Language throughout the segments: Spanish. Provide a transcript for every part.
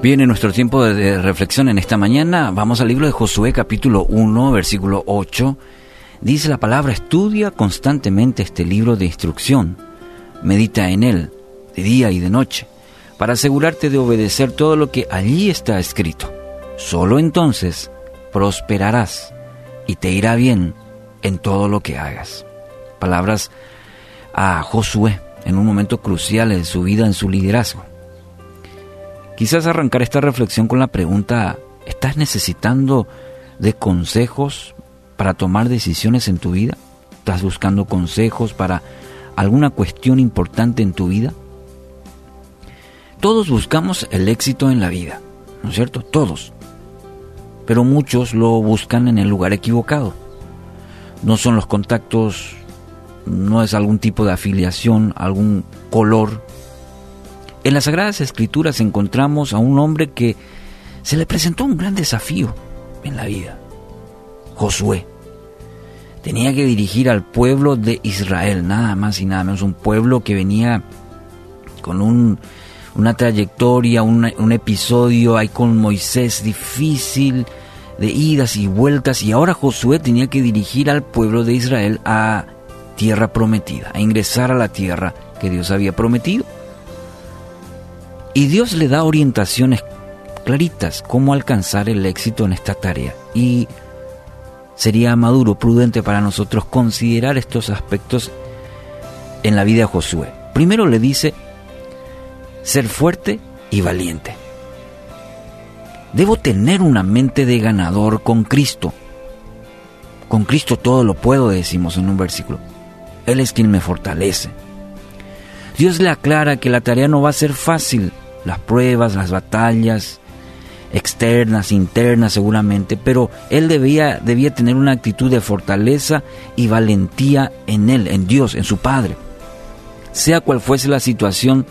Bien, en nuestro tiempo de reflexión en esta mañana vamos al libro de Josué capítulo 1, versículo 8. Dice la palabra, estudia constantemente este libro de instrucción, medita en él de día y de noche, para asegurarte de obedecer todo lo que allí está escrito. Solo entonces prosperarás y te irá bien en todo lo que hagas. Palabras a Josué en un momento crucial en su vida, en su liderazgo. Quizás arrancar esta reflexión con la pregunta, ¿estás necesitando de consejos para tomar decisiones en tu vida? ¿Estás buscando consejos para alguna cuestión importante en tu vida? Todos buscamos el éxito en la vida, ¿no es cierto? Todos. Pero muchos lo buscan en el lugar equivocado. No son los contactos, no es algún tipo de afiliación, algún color, en las Sagradas Escrituras encontramos a un hombre que se le presentó un gran desafío en la vida. Josué. Tenía que dirigir al pueblo de Israel, nada más y nada menos, un pueblo que venía con una trayectoria, un episodio ahí con Moisés difícil, de idas y vueltas, y ahora Josué tenía que dirigir al pueblo de Israel a tierra prometida, a ingresar a la tierra que Dios había prometido. Y Dios le da orientaciones claritas cómo alcanzar el éxito en esta tarea. Y sería maduro, prudente para nosotros considerar estos aspectos en la vida de Josué. Primero le dice, ser fuerte y valiente. Debo tener una mente de ganador con Cristo. Con Cristo todo lo puedo, decimos en un versículo. Él es quien me fortalece. Dios le aclara que la tarea no va a ser fácil, las pruebas, las batallas externas, internas seguramente, pero él debía, debía tener una actitud de fortaleza y valentía en él, en Dios, en su Padre. Sea cual fuese la situación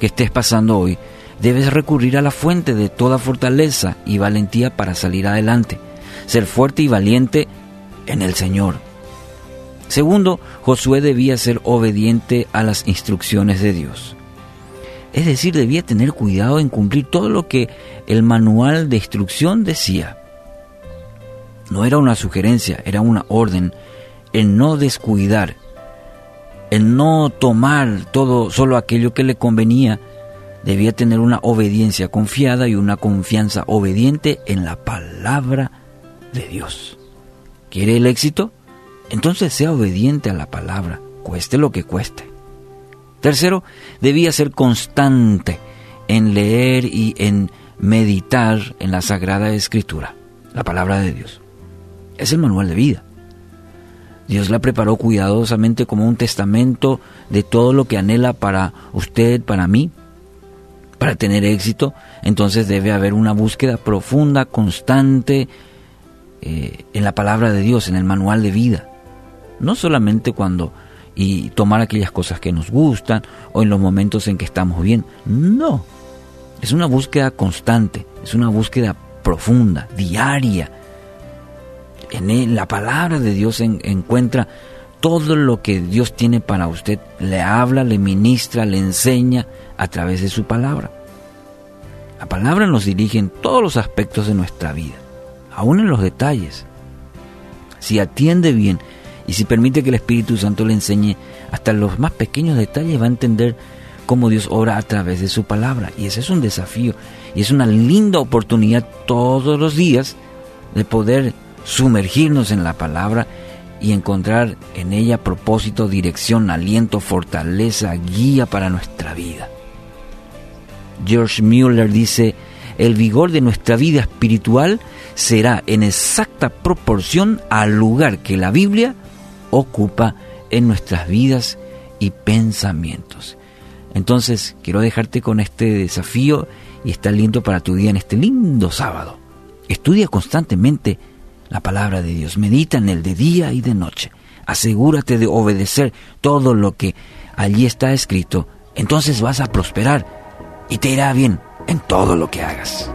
que estés pasando hoy, debes recurrir a la fuente de toda fortaleza y valentía para salir adelante. Ser fuerte y valiente en el Señor. Segundo, Josué debía ser obediente a las instrucciones de Dios. Es decir, debía tener cuidado en cumplir todo lo que el manual de instrucción decía. No era una sugerencia, era una orden en no descuidar, en no tomar todo solo aquello que le convenía. Debía tener una obediencia confiada y una confianza obediente en la palabra de Dios. ¿Quiere el éxito? Entonces sea obediente a la palabra, cueste lo que cueste. Tercero, debía ser constante en leer y en meditar en la Sagrada Escritura, la palabra de Dios. Es el manual de vida. Dios la preparó cuidadosamente como un testamento de todo lo que anhela para usted, para mí, para tener éxito. Entonces debe haber una búsqueda profunda, constante eh, en la palabra de Dios, en el manual de vida. No solamente cuando y tomar aquellas cosas que nos gustan o en los momentos en que estamos bien. No, es una búsqueda constante, es una búsqueda profunda, diaria. En la palabra de Dios encuentra todo lo que Dios tiene para usted. Le habla, le ministra, le enseña a través de su palabra. La palabra nos dirige en todos los aspectos de nuestra vida, aún en los detalles. Si atiende bien y si permite que el Espíritu Santo le enseñe hasta los más pequeños detalles, va a entender cómo Dios obra a través de su palabra. Y ese es un desafío. Y es una linda oportunidad todos los días de poder sumergirnos en la palabra y encontrar en ella propósito, dirección, aliento, fortaleza, guía para nuestra vida. George Mueller dice, el vigor de nuestra vida espiritual será en exacta proporción al lugar que la Biblia ocupa en nuestras vidas y pensamientos. Entonces, quiero dejarte con este desafío y está lindo para tu día en este lindo sábado. Estudia constantemente la palabra de Dios, medita en él de día y de noche. Asegúrate de obedecer todo lo que allí está escrito. Entonces vas a prosperar y te irá bien en todo lo que hagas.